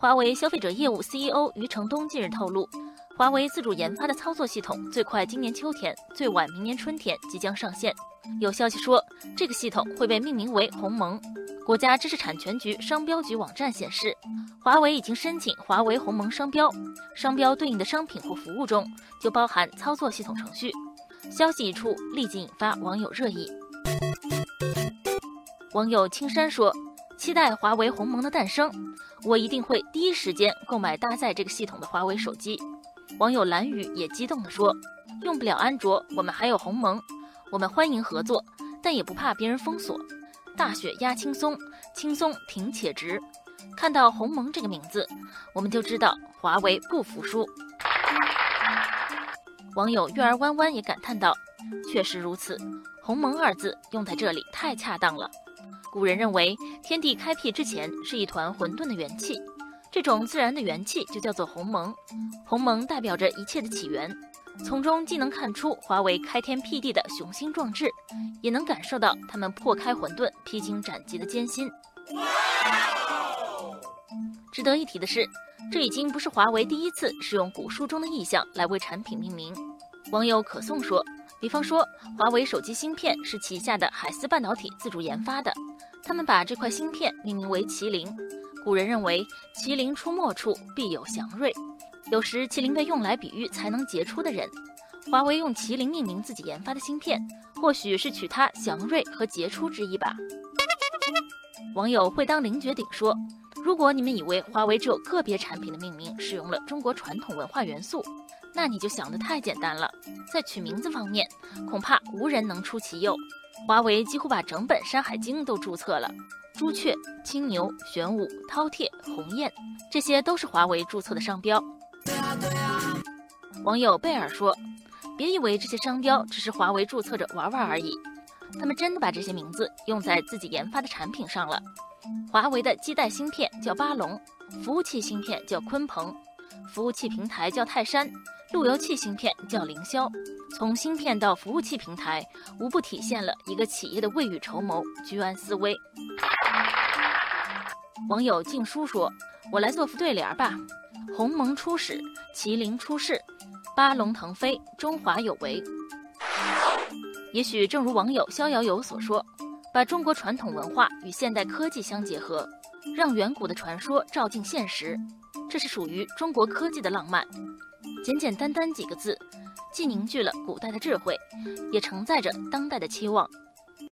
华为消费者业务 CEO 余承东近日透露，华为自主研发的操作系统最快今年秋天，最晚明年春天即将上线。有消息说，这个系统会被命名为“鸿蒙”。国家知识产权局商标局网站显示，华为已经申请华为鸿蒙商标，商标对应的商品或服务中就包含操作系统程序。消息一出，立即引发网友热议。网友青山说：“期待华为鸿蒙的诞生，我一定会第一时间购买搭载这个系统的华为手机。”网友蓝雨也激动地说：“用不了安卓，我们还有鸿蒙，我们欢迎合作，但也不怕别人封锁。大雪压青松，青松挺且直。看到鸿蒙这个名字，我们就知道华为不服输。”网友月儿弯弯也感叹道：“确实如此，鸿蒙二字用在这里太恰当了。”古人认为，天地开辟之前是一团混沌的元气，这种自然的元气就叫做鸿蒙。鸿蒙代表着一切的起源，从中既能看出华为开天辟地的雄心壮志，也能感受到他们破开混沌、披荆斩棘的艰辛。值得一提的是，这已经不是华为第一次使用古书中的意象来为产品命名。网友可颂说，比方说，华为手机芯片是旗下的海思半导体自主研发的。他们把这块芯片命名为麒麟。古人认为，麒麟出没处必有祥瑞，有时麒麟被用来比喻才能杰出的人。华为用麒麟命名自己研发的芯片，或许是取它祥瑞和杰出之意吧。网友会当凌绝顶说：“如果你们以为华为只有个别产品的命名使用了中国传统文化元素，那你就想得太简单了。在取名字方面，恐怕无人能出其右。”华为几乎把整本《山海经》都注册了，朱雀、青牛、玄武、饕餮、鸿雁，这些都是华为注册的商标。网友贝尔说：“别以为这些商标只是华为注册着玩玩而已，他们真的把这些名字用在自己研发的产品上了。华为的基带芯片叫巴龙，服务器芯片叫鲲鹏，服务器平台叫泰山。”路由器芯片叫凌霄，从芯片到服务器平台，无不体现了一个企业的未雨绸缪、居安思危。网友静书说：“我来做副对联吧，鸿蒙出使，麒麟出世，八龙腾飞，中华有为。”也许正如网友逍遥游所说，把中国传统文化与现代科技相结合，让远古的传说照进现实，这是属于中国科技的浪漫。简简单单几个字，既凝聚了古代的智慧，也承载着当代的期望。